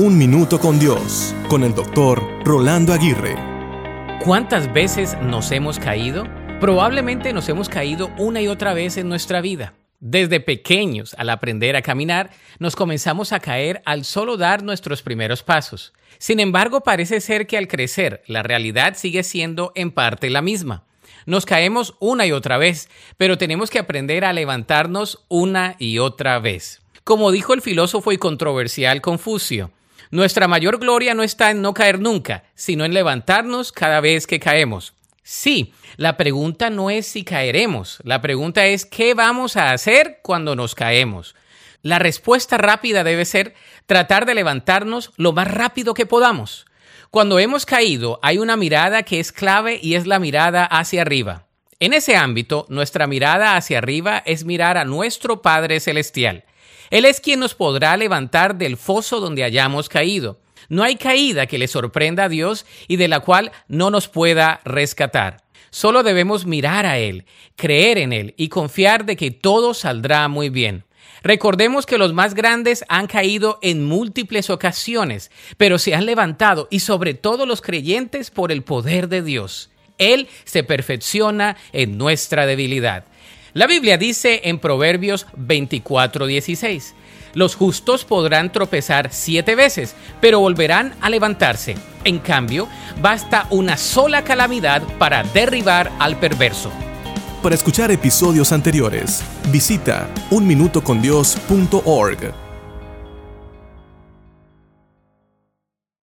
Un Minuto con Dios, con el doctor Rolando Aguirre. ¿Cuántas veces nos hemos caído? Probablemente nos hemos caído una y otra vez en nuestra vida. Desde pequeños, al aprender a caminar, nos comenzamos a caer al solo dar nuestros primeros pasos. Sin embargo, parece ser que al crecer, la realidad sigue siendo en parte la misma. Nos caemos una y otra vez, pero tenemos que aprender a levantarnos una y otra vez. Como dijo el filósofo y controversial Confucio, nuestra mayor gloria no está en no caer nunca, sino en levantarnos cada vez que caemos. Sí, la pregunta no es si caeremos, la pregunta es qué vamos a hacer cuando nos caemos. La respuesta rápida debe ser tratar de levantarnos lo más rápido que podamos. Cuando hemos caído hay una mirada que es clave y es la mirada hacia arriba. En ese ámbito, nuestra mirada hacia arriba es mirar a nuestro Padre Celestial. Él es quien nos podrá levantar del foso donde hayamos caído. No hay caída que le sorprenda a Dios y de la cual no nos pueda rescatar. Solo debemos mirar a Él, creer en Él y confiar de que todo saldrá muy bien. Recordemos que los más grandes han caído en múltiples ocasiones, pero se han levantado y sobre todo los creyentes por el poder de Dios. Él se perfecciona en nuestra debilidad. La Biblia dice en Proverbios 24:16, los justos podrán tropezar siete veces, pero volverán a levantarse. En cambio, basta una sola calamidad para derribar al perverso. Para escuchar episodios anteriores, visita unminutocondios.org.